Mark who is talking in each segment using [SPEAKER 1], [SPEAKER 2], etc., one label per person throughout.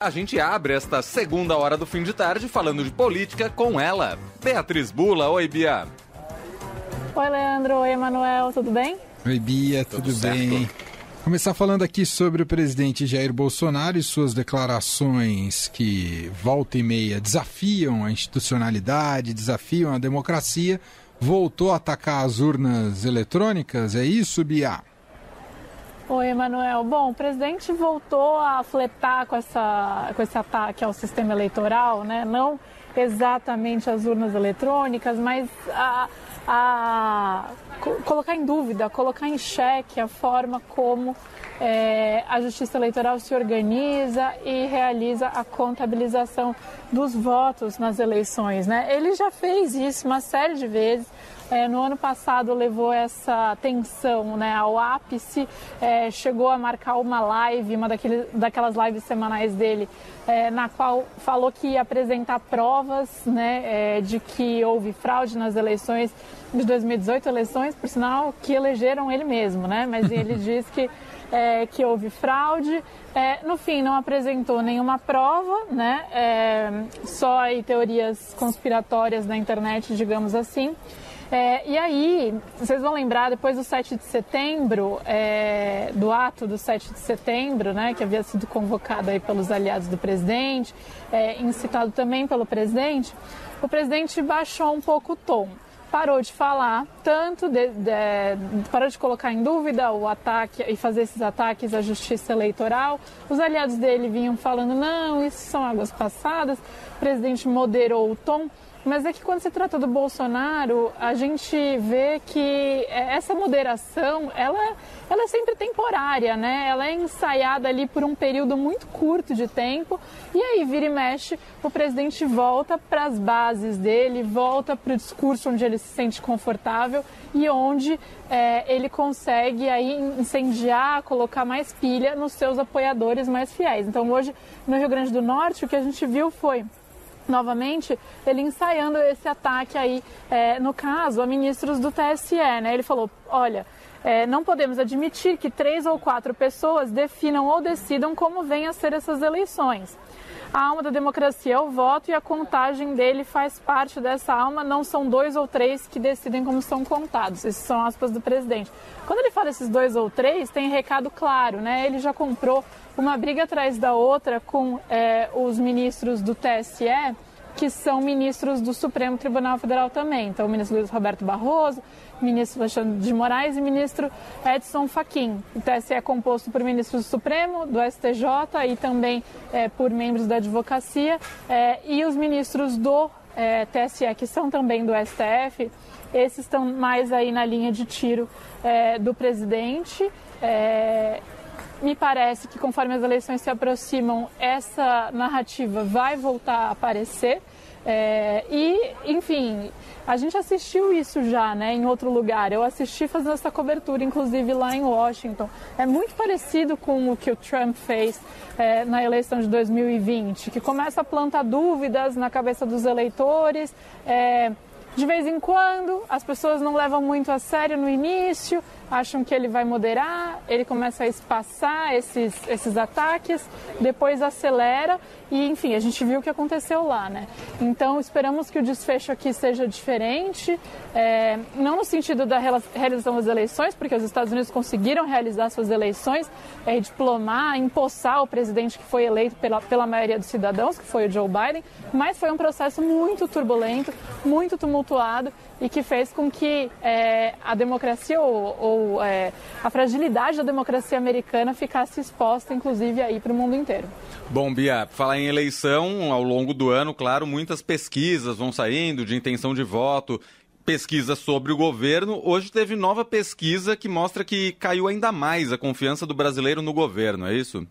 [SPEAKER 1] A gente abre esta segunda hora do fim de tarde falando de política com ela, Beatriz Bula. Oi, Bia.
[SPEAKER 2] Oi, Leandro. Oi, Emanuel. Tudo bem?
[SPEAKER 3] Oi, Bia. Tudo, tudo bem? Começar falando aqui sobre o presidente Jair Bolsonaro e suas declarações que volta e meia desafiam a institucionalidade, desafiam a democracia. Voltou a atacar as urnas eletrônicas, é isso, Bia?
[SPEAKER 2] Oi, Emanuel. Bom, o presidente voltou a fletar com, essa, com esse ataque ao sistema eleitoral, né? Não exatamente as urnas eletrônicas, mas a, a colocar em dúvida, colocar em xeque a forma como é, a Justiça Eleitoral se organiza e realiza a contabilização dos votos nas eleições. Né? Ele já fez isso uma série de vezes é, no ano passado levou essa tensão né, ao ápice, é, chegou a marcar uma live, uma daquele, daquelas lives semanais dele, é, na qual falou que ia apresentar provas né, é, de que houve fraude nas eleições de 2018, eleições, por sinal, que elegeram ele mesmo, né? Mas ele disse que, é, que houve fraude. É, no fim, não apresentou nenhuma prova, né? só aí teorias conspiratórias na internet, digamos assim. É, e aí, vocês vão lembrar, depois do 7 de setembro, é, do ato do 7 de setembro, né, que havia sido convocado aí pelos aliados do presidente, é, incitado também pelo presidente, o presidente baixou um pouco o tom. Parou de falar, tanto de, de, parou de colocar em dúvida o ataque e fazer esses ataques à justiça eleitoral. Os aliados dele vinham falando: não, isso são águas passadas. O presidente moderou o tom mas é que quando se trata do Bolsonaro, a gente vê que essa moderação, ela, ela é sempre temporária, né? Ela é ensaiada ali por um período muito curto de tempo e aí vira e mexe, o presidente volta para as bases dele, volta para o discurso onde ele se sente confortável e onde é, ele consegue aí incendiar, colocar mais pilha nos seus apoiadores mais fiéis. Então hoje no Rio Grande do Norte o que a gente viu foi novamente ele ensaiando esse ataque aí, é, no caso, a ministros do TSE. Né? Ele falou: olha. É, não podemos admitir que três ou quatro pessoas definam ou decidam como vêm a ser essas eleições. A alma da democracia é o voto e a contagem dele faz parte dessa alma. Não são dois ou três que decidem como são contados. Essas são aspas do presidente. Quando ele fala esses dois ou três, tem recado claro, né? Ele já comprou uma briga atrás da outra com é, os ministros do TSE que são ministros do Supremo Tribunal Federal também. Então, o ministro Luiz Roberto Barroso, ministro Alexandre de Moraes e ministro Edson Fachin. O TSE é composto por ministros do Supremo, do STJ e também é, por membros da advocacia. É, e os ministros do é, TSE, que são também do STF, esses estão mais aí na linha de tiro é, do presidente. É, me parece que conforme as eleições se aproximam, essa narrativa vai voltar a aparecer. É, e, enfim, a gente assistiu isso já, né, em outro lugar. Eu assisti fazendo essa cobertura, inclusive lá em Washington. É muito parecido com o que o Trump fez é, na eleição de 2020, que começa a plantar dúvidas na cabeça dos eleitores. É, de vez em quando, as pessoas não levam muito a sério no início, acham que ele vai moderar, ele começa a espaçar esses, esses ataques, depois acelera e, enfim, a gente viu o que aconteceu lá, né? Então, esperamos que o desfecho aqui seja diferente, é, não no sentido da realização das eleições, porque os Estados Unidos conseguiram realizar suas eleições, é, diplomar, empossar o presidente que foi eleito pela, pela maioria dos cidadãos, que foi o Joe Biden, mas foi um processo muito turbulento, muito tumultuado e que fez com que é, a democracia ou, ou é, a fragilidade da democracia americana ficasse exposta, inclusive, aí para o mundo inteiro.
[SPEAKER 1] Bom, Bia, falar em eleição, ao longo do ano, claro, muitas pesquisas vão saindo de intenção de voto, pesquisas sobre o governo. Hoje teve nova pesquisa que mostra que caiu ainda mais a confiança do brasileiro no governo, é isso?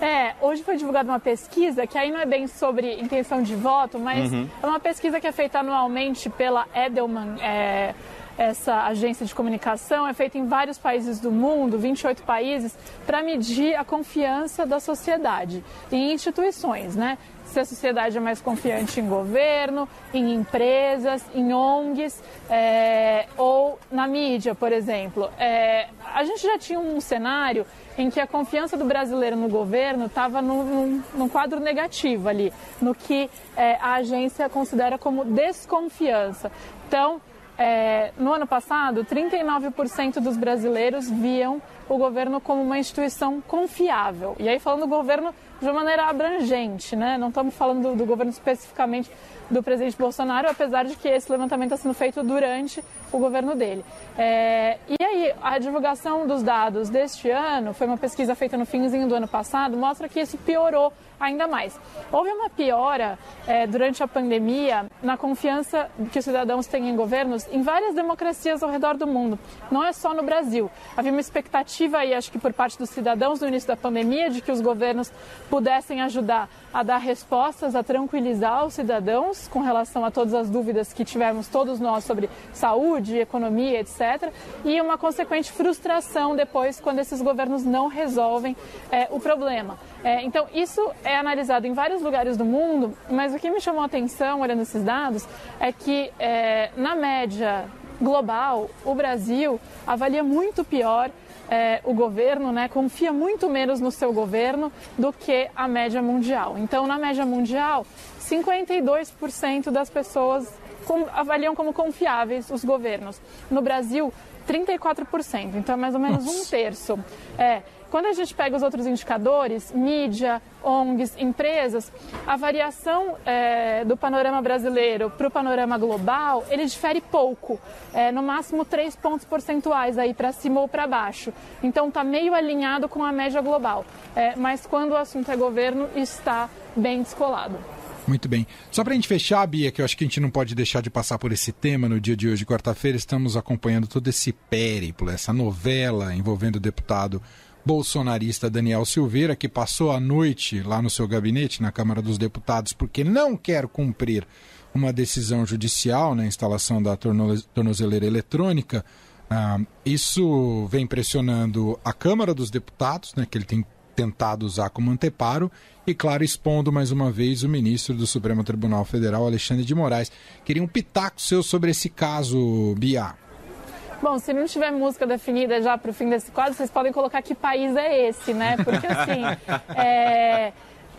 [SPEAKER 2] É, hoje foi divulgada uma pesquisa que aí não é bem sobre intenção de voto, mas uhum. é uma pesquisa que é feita anualmente pela Edelman. É, essa agência de comunicação é feita em vários países do mundo, 28 países, para medir a confiança da sociedade em instituições, né? Se a sociedade é mais confiante em governo, em empresas, em ONGs é, ou na mídia, por exemplo. É, a gente já tinha um cenário em que a confiança do brasileiro no governo estava num, num, quadro negativo ali, no que é, a agência considera como desconfiança. Então, é, no ano passado, 39% dos brasileiros viam o governo como uma instituição confiável. E aí falando do governo de uma maneira abrangente, né? Não estamos falando do, do governo especificamente do presidente Bolsonaro, apesar de que esse levantamento está sendo feito durante o governo dele. É, e aí, a divulgação dos dados deste ano, foi uma pesquisa feita no finzinho do ano passado, mostra que isso piorou ainda mais. Houve uma piora é, durante a pandemia na confiança que os cidadãos têm em governos em várias democracias ao redor do mundo. Não é só no Brasil. Havia uma expectativa aí, acho que por parte dos cidadãos no início da pandemia, de que os governos pudessem ajudar a dar respostas, a tranquilizar os cidadãos com relação a todas as dúvidas que tivemos todos nós sobre saúde, economia, etc. E uma consequente frustração depois quando esses governos não resolvem é, o problema. É, então, isso é analisado em vários lugares do mundo, mas o que me chamou a atenção olhando esses dados é que, é, na média global, o Brasil avalia muito pior é, o governo, né, confia muito menos no seu governo do que a média mundial. Então, na média mundial, 52% das pessoas com, avaliam como confiáveis os governos. No Brasil, 34%, então é mais ou menos Nossa. um terço. É, quando a gente pega os outros indicadores, mídia, ONGs, empresas, a variação é, do panorama brasileiro para o panorama global, ele difere pouco, é, no máximo 3 pontos percentuais aí para cima ou para baixo. Então está meio alinhado com a média global. É, mas quando o assunto é governo, está bem descolado.
[SPEAKER 3] Muito bem. Só para a gente fechar, Bia, que eu acho que a gente não pode deixar de passar por esse tema no dia de hoje, quarta-feira, estamos acompanhando todo esse périplo, essa novela envolvendo o deputado bolsonarista Daniel Silveira, que passou a noite lá no seu gabinete, na Câmara dos Deputados, porque não quer cumprir uma decisão judicial na instalação da tornozeleira eletrônica. Ah, isso vem pressionando a Câmara dos Deputados, né, que ele tem tentado usar como anteparo, e, claro, expondo mais uma vez o ministro do Supremo Tribunal Federal, Alexandre de Moraes. Queria um pitaco seu sobre esse caso, Bia.
[SPEAKER 2] Bom, se não tiver música definida já para o fim desse quadro, vocês podem colocar que país é esse, né? Porque assim, é,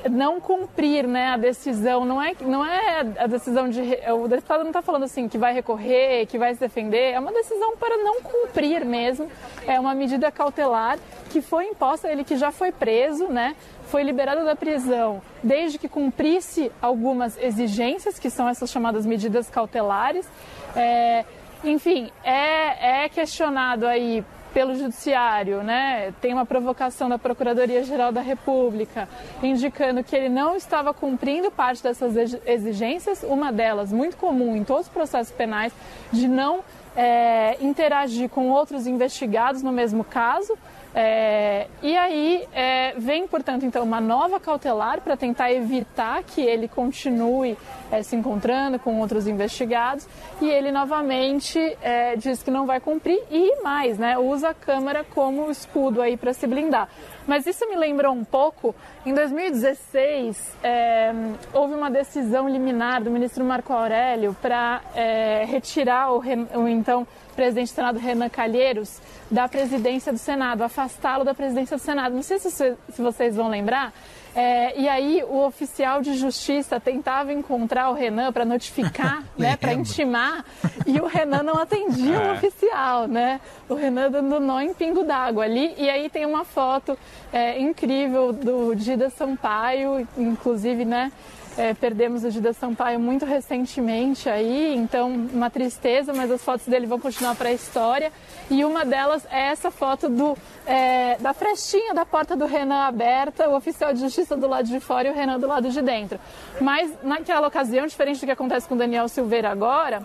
[SPEAKER 2] não cumprir né, a decisão, não é, não é a decisão de. O deputado não está falando assim que vai recorrer, que vai se defender, é uma decisão para não cumprir mesmo. É uma medida cautelar que foi imposta, ele que já foi preso, né? Foi liberado da prisão desde que cumprisse algumas exigências, que são essas chamadas medidas cautelares. É, enfim, é, é questionado aí pelo Judiciário, né? Tem uma provocação da Procuradoria-Geral da República indicando que ele não estava cumprindo parte dessas exigências, uma delas muito comum em todos os processos penais, de não é, interagir com outros investigados no mesmo caso. É, e aí é, vem, portanto, então uma nova cautelar para tentar evitar que ele continue é, se encontrando com outros investigados e ele novamente é, diz que não vai cumprir e mais, né, usa a Câmara como escudo aí para se blindar. Mas isso me lembrou um pouco, em 2016 é, houve uma decisão liminar do ministro Marco Aurélio para é, retirar o, o então presidente do Senado Renan Calheiros da presidência do Senado, afastá-lo da presidência do Senado. Não sei se, se vocês vão lembrar. É, e aí o oficial de justiça tentava encontrar o Renan para notificar, né, para intimar, e o Renan não atendia é. o oficial, né? O Renan dando nó em pingo d'água ali. E aí tem uma foto é, incrível do Dida Sampaio, inclusive, né? É, perdemos o Gida Sampaio muito recentemente aí, então uma tristeza, mas as fotos dele vão continuar para a história. E uma delas é essa foto do, é, da frestinha da porta do Renan aberta, o oficial de justiça do lado de fora e o Renan do lado de dentro. Mas naquela ocasião, diferente do que acontece com o Daniel Silveira agora,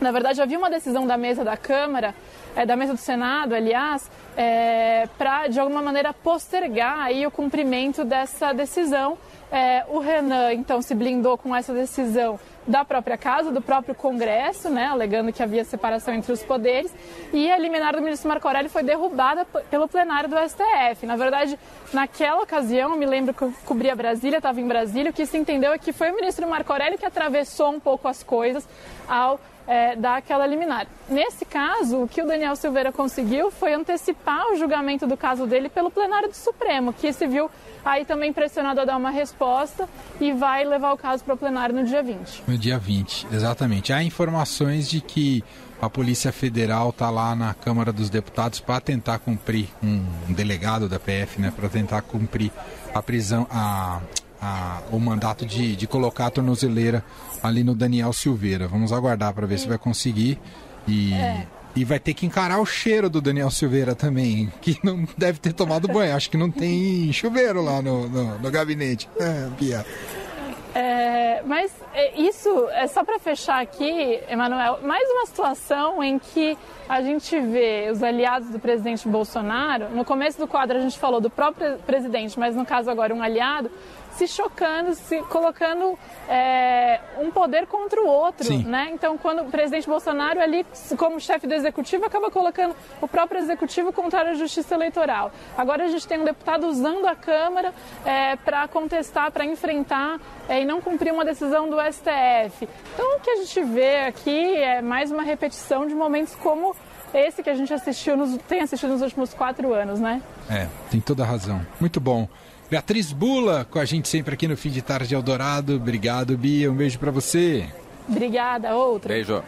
[SPEAKER 2] na verdade havia uma decisão da mesa da Câmara é, da mesa do Senado, aliás, é, para de alguma maneira postergar aí o cumprimento dessa decisão. É, o Renan então se blindou com essa decisão da própria casa, do próprio Congresso, né, alegando que havia separação entre os poderes, e a liminar do ministro Marco Aurélio foi derrubada pelo plenário do STF. Na verdade, naquela ocasião, me lembro que eu cobria Brasília, estava em Brasília, o que se entendeu é que foi o ministro Marco Aurélio que atravessou um pouco as coisas ao é, dar aquela liminar. Nesse caso, o que o Daniel Silveira conseguiu foi antecipar o julgamento do caso dele pelo plenário do Supremo, que se viu aí também pressionado a dar uma resposta e vai levar o caso para o plenário no dia 20.
[SPEAKER 3] No dia 20, exatamente. Há informações de que a Polícia Federal está lá na Câmara dos Deputados para tentar cumprir, um, delegado da PF, né, para tentar cumprir a prisão, a, a, o mandato de, de colocar a tornozeleira ali no Daniel Silveira. Vamos aguardar para ver se vai conseguir. E é. E vai ter que encarar o cheiro do Daniel Silveira também, que não deve ter tomado banho. Acho que não tem chuveiro lá no, no, no gabinete. É, Pia.
[SPEAKER 2] É, mas é, isso é só para fechar aqui, Emanuel, mais uma situação em que a gente vê os aliados do presidente Bolsonaro. No começo do quadro a gente falou do próprio presidente, mas no caso agora um aliado se chocando, se colocando é, um poder contra o outro, Sim. né? Então, quando o presidente Bolsonaro ali, como chefe do executivo, acaba colocando o próprio executivo contra a justiça eleitoral. Agora a gente tem um deputado usando a Câmara é, para contestar, para enfrentar é, e não cumprir uma decisão do STF. Então, o que a gente vê aqui é mais uma repetição de momentos como esse que a gente assistiu nos, tem assistido nos últimos quatro anos, né?
[SPEAKER 3] É, tem toda a razão. Muito bom. Beatriz Bula, com a gente sempre aqui no Fim de Tarde Eldorado. Obrigado, Bia. Um beijo para você.
[SPEAKER 2] Obrigada, outra.
[SPEAKER 1] Beijo.